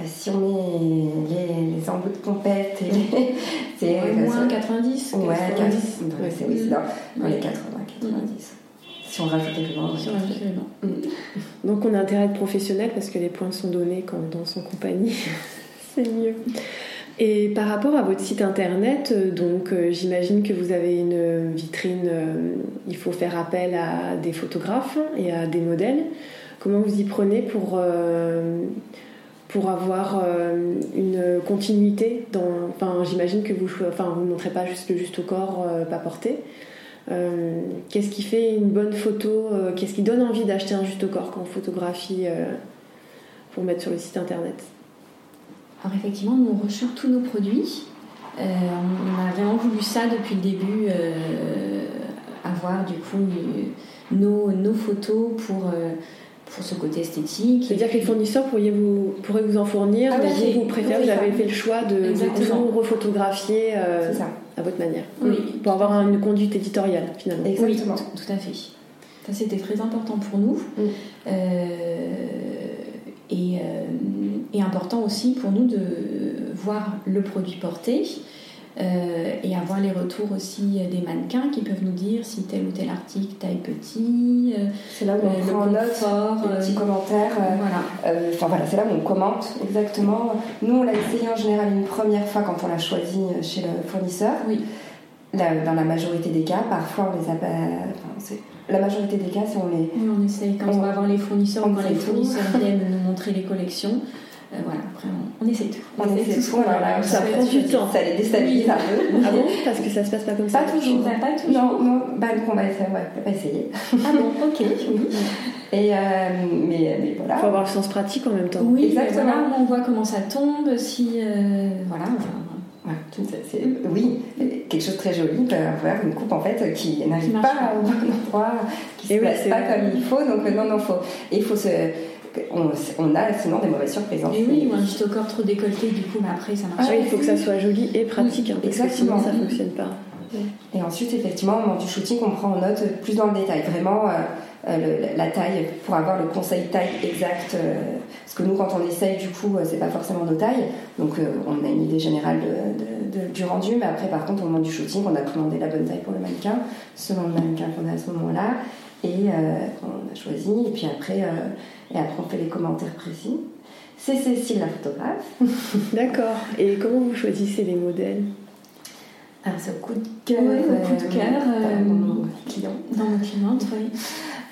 Euh, Si on met les, les embouts de compète les. c'est Ouais, moins ça- 90. Ouais, 90. 90. Ouais, c'est oui, dans, dans les 80, 90. Si on rajoute ruban. Donc on a intérêt à être professionnel parce que les points sont donnés quand on danse en compagnie. c'est mieux. Et par rapport à votre site internet, euh, donc euh, j'imagine que vous avez une vitrine, euh, il faut faire appel à des photographes et à des modèles. Comment vous y prenez pour, euh, pour avoir une continuité dans, enfin, J'imagine que vous ne enfin, vous montrez pas juste le juste au corps pas porté. Euh, qu'est-ce qui fait une bonne photo euh, Qu'est-ce qui donne envie d'acheter un juste corps quand on photographie euh, pour mettre sur le site internet? Alors effectivement, nous on recherche tous nos produits. Euh, on a vraiment voulu ça depuis le début, avoir du coup nos, nos photos pour, pour ce côté esthétique. C'est-à-dire que les fournisseurs pourraient vous, pourraient vous en fournir, Ah mais oui, vous, vous préférez, vous avez fait le choix de, de euh, C'est ça. À votre manière. Oui. Pour avoir une conduite éditoriale finalement. Exactement. Oui, tout, à fait. Ça, c'était très important pour nous. Mm. Euh, et, euh, et important aussi pour nous de voir le produit porté euh, et avoir les retours aussi des mannequins qui peuvent nous dire si tel ou tel article taille petit, euh, C'est là où on le prend en note confort. petits euh, commentaires. euh, voilà. euh, Enfin voilà, c'est là où on commente exactement. Nous, on l'a essayé en général une première fois quand on l'a choisi chez le fournisseur. Oui. Dans la majorité des cas, parfois on les a pas. enfin, la majorité des cas, c'est on les. Oui, on essaye quand On- on, va voir les fournisseurs ou on quand essaie les fournisseurs viennent nous montrer les collections. Euh, voilà, après on, on essaie tout. On essaie tout voilà, a. ça on prend du temps. Ça les déstabilise Oui. un peu. Ah bon Parce que ça se passe pas comme ça. Pas toujours. Pas, pas toujours. Non, non, bah, donc on va essayer. Ouais, on va essayer. Ah bon, ok. Oui. Et, euh, mais, mais voilà. Il faut avoir le sens pratique en même temps. Oui, Exactement. Voilà, on voit comment ça tombe, si euh, voilà. enfin, Voilà, tout, c'est- c'est- oui, quelque chose de très joli avoir une coupe en fait qui n'arrive pas au bon endroit, qui se oui, place pas vrai. comme il faut. Donc euh, non, non, faut. Il faut se. On, on a sinon des mauvaises surprises. hein. Et oui, ou un au corps trop décolleté, du coup, mais après ça marche. Ah oui, il faut que ça soit joli et pratique, hein, parce que sinon Exactement. ça fonctionne pas. Et ensuite, effectivement, au moment du shooting, on prend en note plus dans le détail, vraiment euh, euh, le- la taille, pour avoir le conseil taille exact. euh, parce que nous, quand on essaye, du coup, c'est pas forcément nos tailles. Donc, euh, on a une idée générale de- de- de- du rendu, mais après, par contre, au moment du shooting, on a commandé la bonne taille pour le mannequin, selon le mannequin qu'on a à ce moment-là. Et euh, on a choisi, et puis après, euh, et après, on fait les commentaires précis. C'est Cécile, la photographe. D'accord. Et comment vous choisissez les modèles? Alors, c'est au coup de cœur. Ouais, au coup de cœur, euh, euh, dans mon client. Dans nos clientes, oui.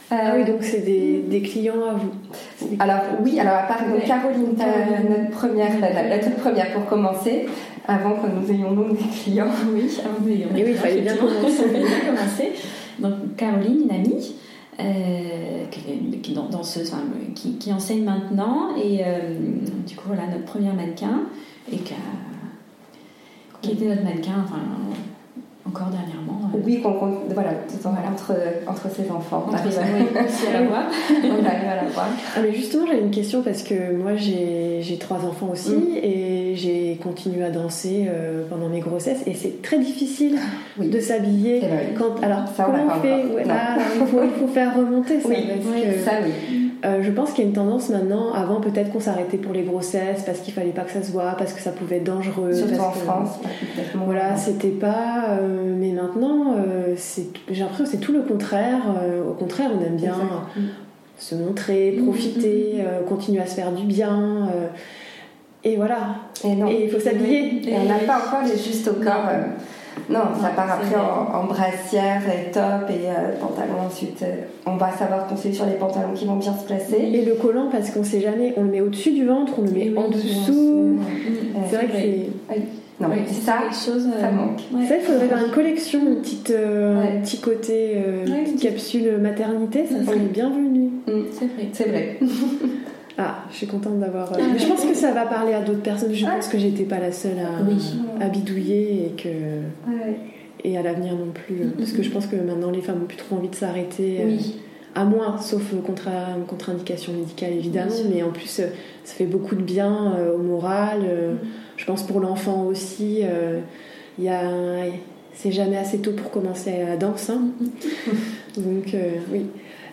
Ah oui, donc c'est des, des clients à vous. Alors oui, alors à part donc. Caroline, notre première, la, la- la toute première pour commencer, avant que nous ayons nous des clients. Oui, avant de Et oui, il fallait bien commencer. Donc Caroline, une amie, euh, qui, qui, enseigne maintenant, et euh, du coup voilà notre première mannequin, et qui, a- qui était notre mannequin, enfin encore dernièrement. Oui, qu'on, voilà, Entre, entre ses enfants. on arrive à, la voir. on arrive à la voir. Ah, mais justement, j'avais une question parce que moi j'ai, j'ai trois enfants aussi mm. et j'ai continué à danser pendant mes grossesses et c'est très difficile de s'habiller. Quand, alors, ça, comment on, fait ah, il, faut, il, faut, faire remonter ça. ça oui. Euh, je pense qu'il y a une tendance maintenant, avant peut-être qu'on s'arrêtait pour les grossesses parce qu'il fallait pas que ça se voit, parce que ça pouvait être dangereux. Surtout en France. Voilà, c'était pas. Euh, mais maintenant, euh, j'ai l'impression que c'est tout le contraire. au contraire, on aime bien se montrer, mm, profiter, mm, mm. continuer à se faire du bien. et voilà. Et il faut s'habiller. Et on n'a pas encore les justes au corps. Non, ça part après en, brassière et top et euh, pantalon ensuite. Euh, on va savoir conseiller sur les pantalons qui vont bien se placer. Et le collant, parce qu'on sait jamais, on le met au-dessus du ventre, on le met en dessous. C'est vrai que c'est. Non, mais ça, chose, ça euh, manque. Ça, il faudrait faire une collection, une petite, un petit côté, petite capsule maternité, ça serait bienvenu. Mm. C'est vrai. C'est vrai. Ah, je suis contente d'avoir. Euh, mais je pense que ça va parler à d'autres personnes. Je pense que j'étais pas la seule à, bidouiller et que. Et à l'avenir non plus. Euh, parce que je pense que maintenant les femmes ont plus trop envie de s'arrêter. Euh, à moins, sauf contre, contre-indication médicale évidemment, mais en plus ça fait beaucoup de bien au moral. Je pense pour l'enfant aussi. Il y a c'est jamais assez tôt pour commencer à la danse. Hein. Donc oui.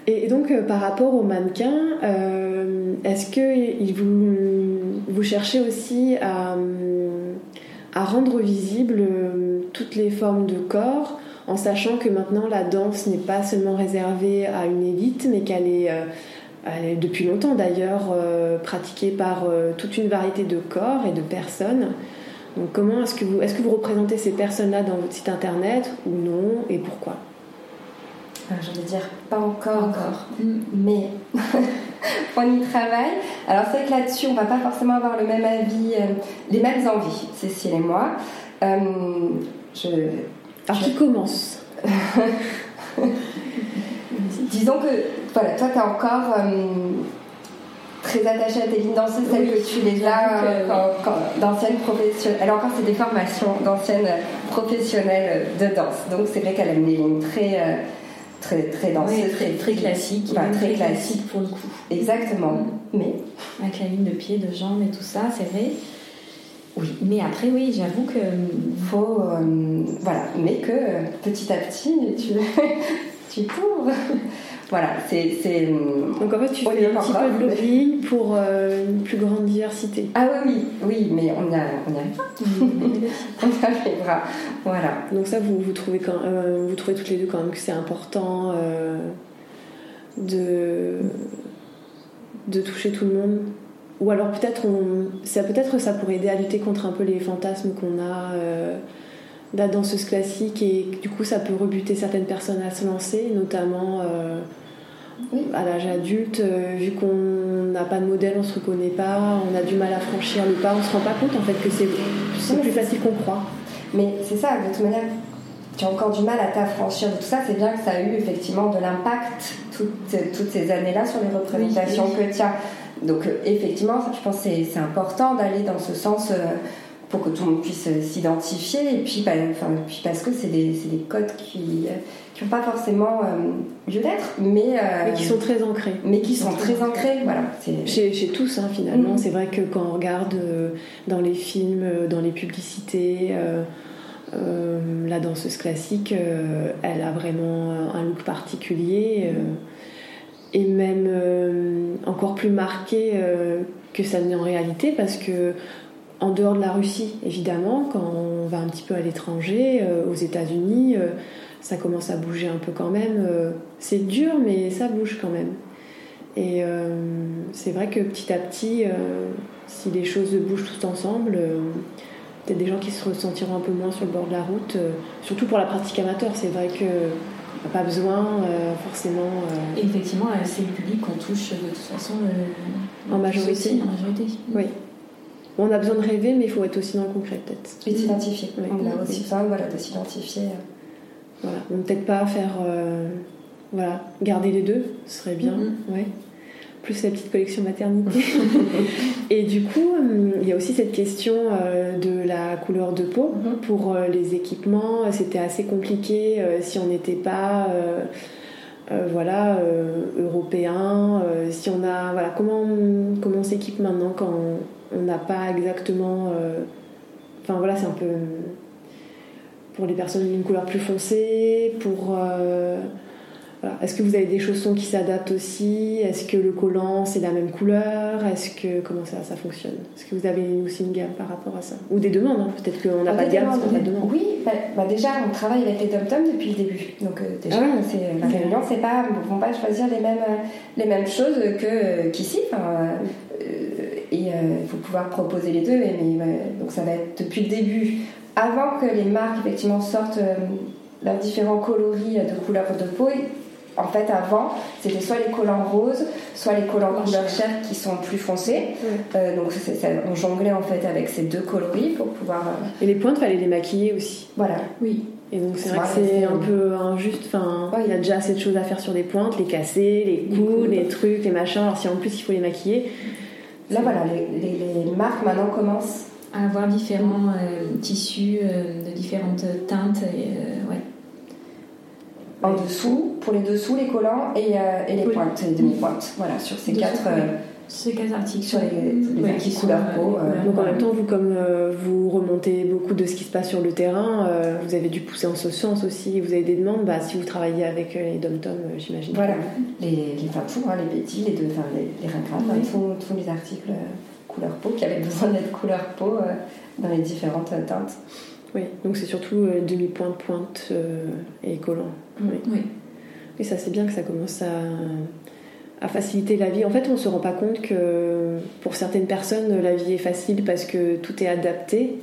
Et donc, euh, par rapport aux mannequins, euh, est-ce que vous, cherchez aussi à, à rendre visibles euh, toutes les formes de corps, en sachant que maintenant la danse n'est pas seulement réservée à une élite, mais qu'elle est, depuis longtemps d'ailleurs pratiquée par toute une variété de corps et de personnes. Donc, comment est-ce que vous, est-ce que vous représentez ces personnes-là dans votre site internet ou non, et pourquoi? Je veux dire, pas encore, encore. mais on y travaille. Alors c'est que là-dessus, on va pas forcément avoir le même avis, euh, les mêmes envies, Cécile et moi. Euh, je, Alors qui commence? Disons que, voilà, toi tu es encore euh, très attachée à tes lignes danseuses, celles que tu les as d'anciennes professionnelles. Elle encore c'est des formations d'anciennes professionnelles de danse. Donc c'est vrai qu'elle aime des lignes très très très dense, très, très classique, très, classique pour le coup. Exactement. Mm. Mais avec la ligne de pied, de jambes et tout ça, c'est vrai. Oui, mais après oui, j'avoue que faut euh, voilà, mais que petit à petit tu tu t'ouvres. Voilà, c'est. Donc en fait, tu fais un petit peu de lobbying pour euh, une plus grande diversité. Ah oui, oui, oui, mais on, a, on y arrivera. on y arrivera. Voilà. Donc ça, vous, vous, trouvez quand, euh, vous trouvez toutes les deux quand même que c'est important euh, de, de toucher tout le monde Ou alors peut-être ça, peut ça pourrait aider à lutter contre un peu les fantasmes qu'on a la danseuse classique et du coup ça peut rebuter certaines personnes à se lancer, notamment à l'âge adulte, euh, vu qu'on n'a pas de modèle, on se reconnaît pas, on a du mal à franchir le pas, on se rend pas compte en fait que c'est plus facile qu'on croit. Mais c'est ça, de toute manière, tu as encore du mal à t'affranchir de tout ça. C'est bien que ça a eu effectivement de l'impact toutes, toutes, ces années-là sur les représentations que tu as. Donc euh, effectivement, je pense que c'est important d'aller dans ce sens. Euh, pour que tout le monde puisse s'identifier et puis, bah, enfin, puis parce que c'est des, des, codes qui qui n'ont pas forcément euh, lieu d'être, mais, euh, mais qui sont très ancrés. Mais qui sont très ancrés, voilà. Chez, chez, tous, hein, finalement. Mm-hmm. C'est vrai que quand on regarde euh, dans les films, dans les publicités, la danseuse classique, elle a vraiment un look particulier et même encore plus marqué que ça n'est en réalité parce que en dehors de la Russie, évidemment, quand on va un petit peu à l'étranger, aux États-Unis, ça commence à bouger un peu quand même. Euh, c'est dur, mais ça bouge quand même. Et euh, c'est vrai que petit à petit, euh, si les choses bougent tout ensemble, peut-être des gens qui se ressentiront un peu moins sur le bord de la route, surtout pour la pratique amateur. C'est vrai que pas besoin forcément. effectivement, c'est le public qu'on touche de toute façon en majorité. En majorité. Oui. On a besoin de rêver, mais il faut être aussi dans le concret peut-être. Et s'identifier. On a aussi besoin voilà, de s'identifier. Voilà. peut-être pas faire. Euh, voilà, garder les deux, ce serait bien. Mm-hmm. ouais. plus la petite collection maternité. et du coup, il y a aussi cette question euh, de la couleur de peau. Mhm. Pour euh, les équipements, c'était assez compliqué si on n'était pas. voilà, européen, si on a, voilà, comment on, comment on s'équipe maintenant quand on n'a pas exactement, enfin voilà, c'est un peu pour les personnes d'une couleur plus foncée, pour est-ce que vous avez des chaussons qui s'adaptent aussi? Est-ce que le collant c'est la même couleur? Est-ce que comment ça, ça fonctionne? Est-ce que vous avez aussi une gamme par rapport à ça? Ou des demandes hein? Peut-être qu'on n'a pas de gamme parce qu'on pas de demande. Oui, bah, bah, déjà on travaille avec les dom depuis le début. Donc euh, déjà ah c'est, réunion c'est pas vont pas choisir les mêmes les mêmes choses que euh, qu'ici. Euh, et il faut pouvoir proposer les deux. Et, donc ça va être depuis le début, avant que les marques effectivement sortent leurs différents coloris de couleurs de peau en fait, avant, c'était soit les collants roses, soit les collants couleur chair qui sont plus foncés. Euh, donc, on jonglait en fait avec ces deux coloris pour pouvoir. Euh, Et les pointes, fallait les maquiller aussi. Voilà. Oui. Et donc, c'est vrai que c'est un peu injuste. Enfin, il y a déjà assez de choses à faire sur des pointes, les casser, les coups, les, trucs, les machins. Alors, si en plus il faut les maquiller. Là, voilà, les, marques maintenant commencent à avoir différents euh, tissus de différentes teintes. Et, ouais en dessous, pour les dessous, les collants et, euh, et les pointes, les demi-pointes. Voilà, sur ces quatre. Euh, ces quatre articles. Sur les, les qui couleurs peau. Euh, Donc en même temps, vous, comme vous remontez beaucoup de ce qui se passe sur le terrain, vous avez dû pousser en ce sens aussi. Vous avez des demandes, bah, si vous travaillez avec les dom-tom, j'imagine. Voilà, les, les, hein, les petits, les deux, enfin, les, les ringrats, tous, les articles couleur peau qui avaient besoin d'être couleur peau dans les différentes teintes. Oui, donc c'est surtout demi-pointe, pointe et collant. Oui. oui. Et ça, c'est bien que ça commence à, à, faciliter la vie. En fait, on ne se rend pas compte que pour certaines personnes, la vie est facile parce que tout est adapté.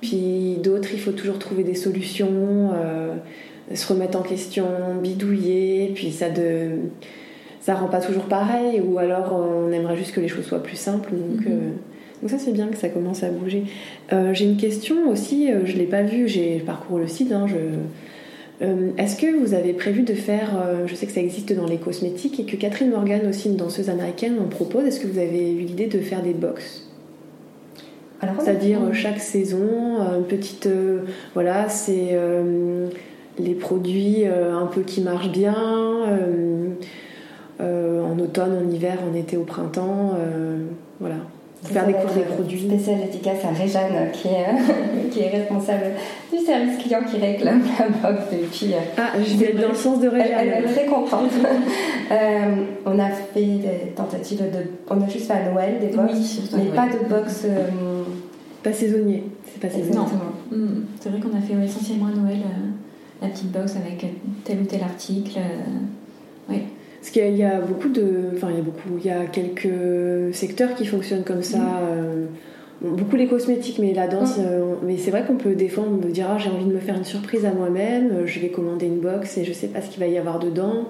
Puis d'autres, il faut toujours trouver des solutions, euh, se remettre en question, bidouiller. Puis ça de ça rend pas toujours pareil. Ou alors, on aimerait juste que les choses soient plus simples. Donc. Mm-hmm. Euh, donc ça c'est bien que ça commence à bouger. Euh, j'ai une question aussi, je ne l'ai pas vue, j'ai parcouru le site, hein, je, euh, est-ce que vous avez prévu de faire, euh, je sais que ça existe dans les cosmétiques et que Catherine Morgan, aussi une danseuse américaine, en propose, est-ce que vous avez eu l'idée de faire des box C'est-à-dire chaque saison, une petite. Euh, voilà, c'est les produits un peu qui marchent bien. en automne, en hiver, en été, au printemps. voilà faire découvrir des produits. Spécial dédicace à Réjeanne qui est, qui est responsable du service client qui réclame la box depuis. Euh, ah, je vais être dans le sens de Réjeanne. Elle, est très contente. euh, on a fait des tentatives de. On a juste fait à Noël des box, mais pas de box. Euh, pas saisonnier. C'est pas saisonnier. Non. Hmm. C'est vrai qu'on a fait essentiellement à Noël euh, la petite box avec tel ou tel article. Parce qu'il y, a beaucoup de. Enfin, il y a beaucoup. Il y a quelques secteurs qui fonctionnent comme ça. Mm. Euh, beaucoup les cosmétiques, mais la danse. Mm. Euh, mais c'est vrai qu'on peut défendre, me dire ah, j'ai envie de me faire une surprise à moi-même, euh, je vais commander une box et je sais pas ce qu'il va y avoir dedans.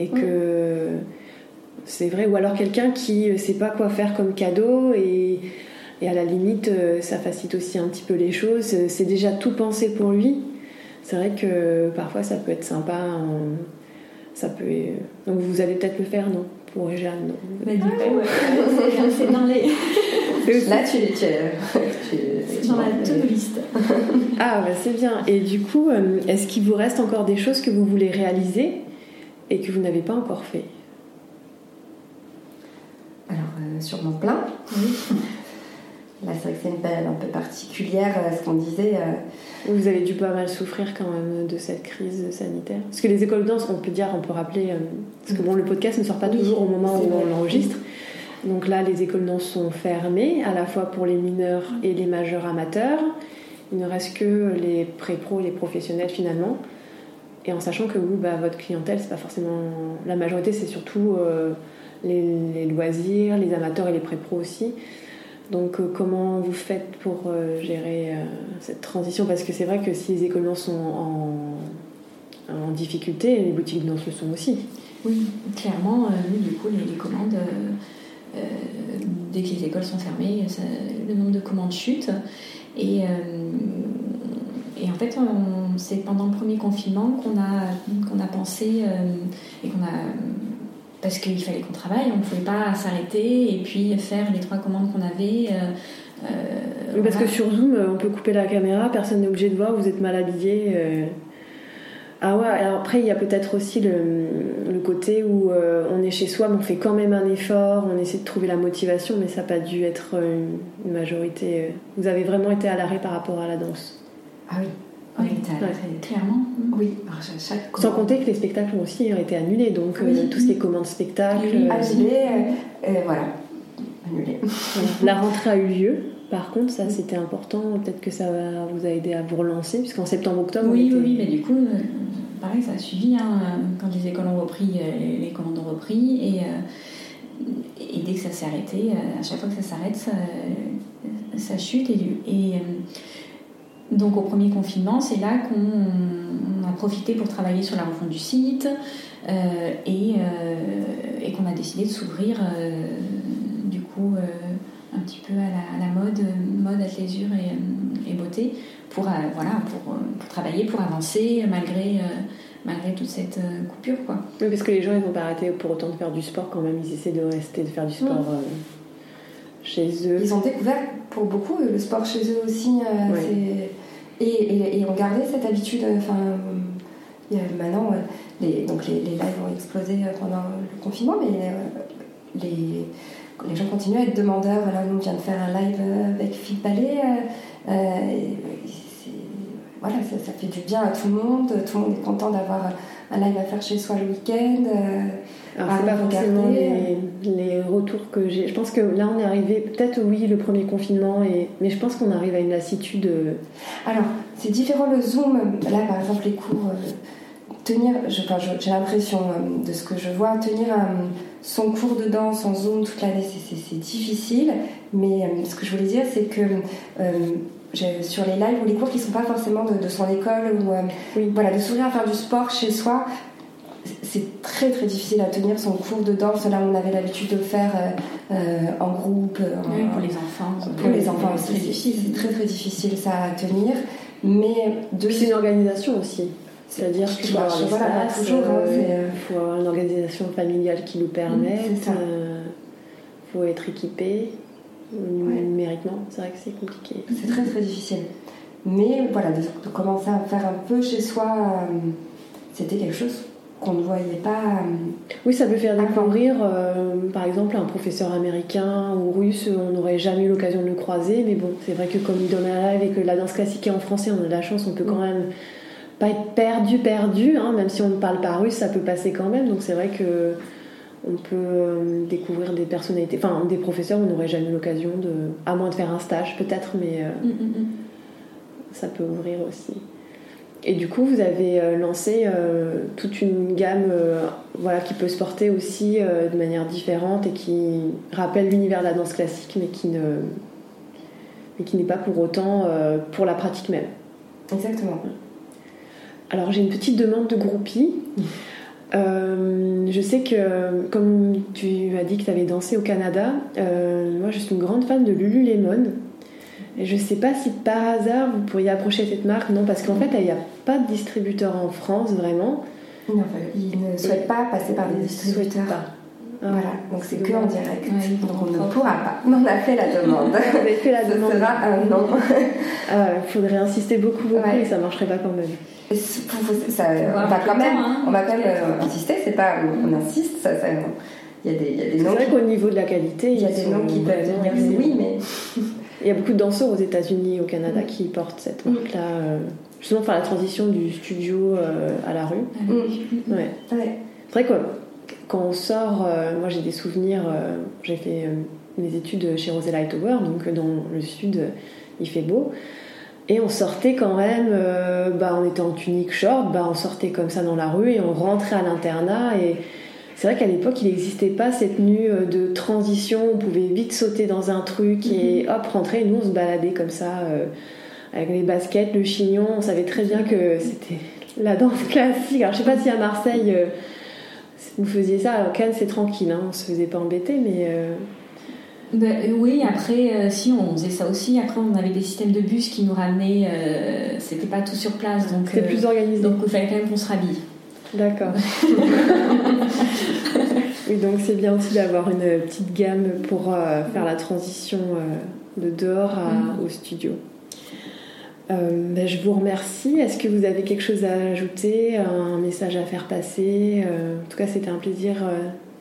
Et que. Mm. C'est vrai. Ou alors quelqu'un qui sait pas quoi faire comme cadeau et. Et à la limite, ça facilite aussi un petit peu les choses. C'est déjà tout pensé pour lui. C'est vrai que parfois ça peut être sympa. En ça peut. Donc vous allez peut-être le faire, non Pour Jeanne, non bah, Du coup, c'est dans les. Là, tu es. Tu dans la to liste. ah, bah, c'est bien. Et du coup, euh, est-ce qu'il vous reste encore des choses que vous voulez réaliser et que vous n'avez pas encore fait? Alors, euh, sûrement plein. Oui. Là, c'est vrai que c'est une période un peu particulière, euh, ce qu'on disait. Euh. Vous avez dû pas mal souffrir quand même de cette crise sanitaire. Parce que les écoles de danse, on peut dire, on peut rappeler, euh, parce que bon, le podcast ne sort pas toujours au moment où on l'enregistre. Donc là, les écoles de danse sont fermées, à la fois pour les mineurs et les majeurs amateurs. Il ne reste que les pré-pros et les professionnels finalement. Et en sachant que vous, bah, votre clientèle, c'est pas forcément. La majorité, c'est surtout les, les, loisirs, les amateurs et les pré-pros aussi. Donc euh, comment vous faites pour euh, gérer euh, cette transition? Parce que c'est vrai que si les écoles sont en, difficulté, les boutiques de danse le sont aussi. Oui, clairement, nous, du coup, les, commandes, dès que les écoles sont fermées, le nombre de commandes chute. Et, et en fait, c'est pendant le premier confinement qu'on a, qu'on a pensé et qu'on a parce qu'il fallait qu'on travaille, on ne pouvait pas s'arrêter et puis faire les trois commandes qu'on avait. oui, parce que sur Zoom, on peut couper la caméra, personne n'est obligé de voir, vous êtes mal habillé. Ah ouais, alors après, il y a peut-être aussi le, côté où euh, on est chez soi, mais on fait quand même un effort, on essaie de trouver la motivation, mais ça n'a pas dû être une, majorité. Euh. Vous avez vraiment été à l'arrêt par rapport à la danse? Ah oui, était à l'arrêt, clairement. Oui, Sans compter que les spectacles ont aussi été annulés, donc euh, tous ces commandes spectacles. Annulés, voilà, annulés. La rentrée a eu lieu. Par contre, ça c'était important, peut-être que ça vous a aidé à vous relancer, puisqu'en septembre-octobre. Oui, oui, mais du coup, euh, pareil, ça a suivi. Hein, quand les écoles ont repris, euh, les commandes ont repris, et, euh, et dès que ça s'est arrêté, à chaque fois que ça s'arrête, ça, chute. Et, et donc au premier confinement, c'est là qu'on a profité pour travailler sur la refonte du site et, et qu'on a décidé de s'ouvrir du coup un petit peu à la, mode, mode athléisure et, euh, et beauté, pour, euh, voilà, pour, euh, pour, travailler, pour avancer malgré, malgré toute cette coupure. Quoi. Oui, parce que les gens ils vont pas arrêter pour autant de faire du sport quand même, ils essaient de rester, de faire du sport. Chez eux. Ils ont découvert pour beaucoup le sport chez eux aussi. et, et, et, ont gardé cette habitude. Enfin, maintenant, les, donc les, les lives ont explosé pendant le confinement, mais les, les gens continuent à être demandeurs. Là, nous, on vient de faire un live avec Philippe Ballet. Euh, euh, voilà, ça, fait du bien à tout le monde. Tout le monde est content d'avoir un live à faire chez soi le week-end. Euh, Alors, c'est pas forcément les, retours que j'ai. Je pense que là, on est arrivé, peut-être oui, le premier confinement, et... mais je pense qu'on arrive à une lassitude. Alors, c'est différent le Zoom. Là, par exemple, les cours tenir, j'ai l'impression de ce que je vois, tenir son cours de danse en Zoom toute l'année, c'est difficile. Mais euh, ce que je voulais dire, c'est que euh, sur les lives ou les cours qui ne sont pas forcément de, son école, ou euh, voilà, de s'ouvrir à faire du sport chez soi, c'est très très difficile à tenir son cours de danse. Là, on avait l'habitude de le faire en groupe. pour les enfants. Pour les enfants aussi, c'est très très difficile ça à tenir. Mais de... c'est une organisation aussi. C'est-à-dire qu'il faut avoir voilà, toujours, hein, euh, faut avoir une organisation familiale qui nous permette. Il euh, faut être équipé numériquement. C'est vrai que c'est compliqué. C'est très très difficile. Mais voilà, de, commencer à faire un peu chez soi, euh, c'était quelque chose qu'on ne voyait pas. oui, ça peut faire découvrir, par exemple, un professeur américain ou russe, on n'aurait jamais eu l'occasion de le croiser, mais bon, c'est vrai que comme il donne un live et que la danse classique est en français, on a de la chance, on peut quand mm. même pas être perdu, perdu, hein, même si on ne parle pas russe, ça peut passer quand même. Donc c'est vrai que on peut euh, découvrir des personnalités, enfin des professeurs, on n'aurait jamais l'occasion de, à moins de faire un stage peut-être, mais euh, mm, mm. ça peut ouvrir aussi. Et du coup, vous avez euh, lancé toute une gamme voilà, qui peut se porter aussi de manière différente et qui rappelle l'univers de la danse classique, mais qui ne mais qui n'est pas pour autant pour la pratique même. Exactement. Alors j'ai une petite demande de groupie. Euh, je sais que, comme tu as dit que tu avais dansé au Canada, euh, moi je suis une grande fan de Lululemon. Et je ne sais pas si par hasard vous pourriez approcher cette marque. Non, parce qu'en fait, il n'y a pas de distributeur en France vraiment. Non, ils ne souhaitent pas passer par des distributeurs. Voilà, donc c'est que en direct. donc on ne pourra pas. On a fait la demande. on a fait la demande. Ce sera un non. Ah, il faudrait insister beaucoup, beaucoup et ça ne marcherait pas quand même. Ça, on, va quand même, hein. on va quand même euh, insister, c'est pas on insiste, ça, ça, il y a des, il y a des C'est vrai qu'au niveau de la qualité, il y a des noms qui peuvent dire oui, mais. Il y a beaucoup de danseurs aux États-Unis et au Canada qui portent cette mm. marque-là, euh, justement faire la transition du studio euh, à la rue. Mm. Ouais. C'est vrai que quand on sort, moi j'ai des souvenirs, j'ai fait mes études chez Rosella Hightower, donc dans le sud, il fait beau. Et on sortait quand même, euh, bah, on était en tunique short, bah, on sortait comme ça dans la rue et on rentrait à l'internat. Et c'est vrai qu'à l'époque, il n'existait pas cette tenue euh, de transition, on pouvait vite sauter dans un truc et mhm. hop, rentrer. Nous, on se baladait comme ça, euh, avec les baskets, le chignon. On savait très bien que c'était la danse classique. Alors je sais pas si à Marseille, vous faisiez ça. À Cannes, c'est tranquille, hein, on se faisait pas embêter, mais. Ben, euh, oui, après, euh, si on faisait ça aussi. Après, on avait des systèmes de bus qui nous ramenaient. Euh, c'était pas tout sur place, donc. C'était plus organisé. Donc, il fallait quand même qu'on se rhabille. D'accord. Oui, donc c'est bien aussi d'avoir une petite gamme pour euh, faire la transition euh, de dehors mm. au studio. Euh, ben, je vous remercie. Est-ce que vous avez quelque chose à ajouter, un message à faire passer? En tout cas, c'était un plaisir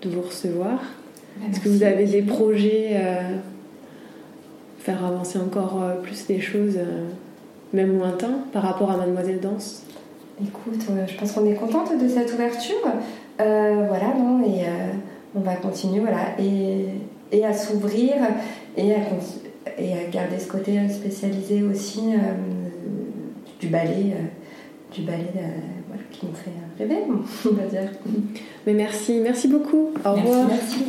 de vous recevoir. Ben, Est-ce que vous avez des projets faire avancer encore plus les choses, même lointains, par rapport à Mademoiselle Danse? Écoute, je pense qu'on est contente de cette ouverture. voilà, non, et on va continuer, voilà, et, et à s'ouvrir et à, et à garder ce côté spécialisé aussi euh, du ballet, euh, du ballet euh, voilà, qui nous fait rêver, on va dire. Mais merci, merci beaucoup. Au revoir. merci.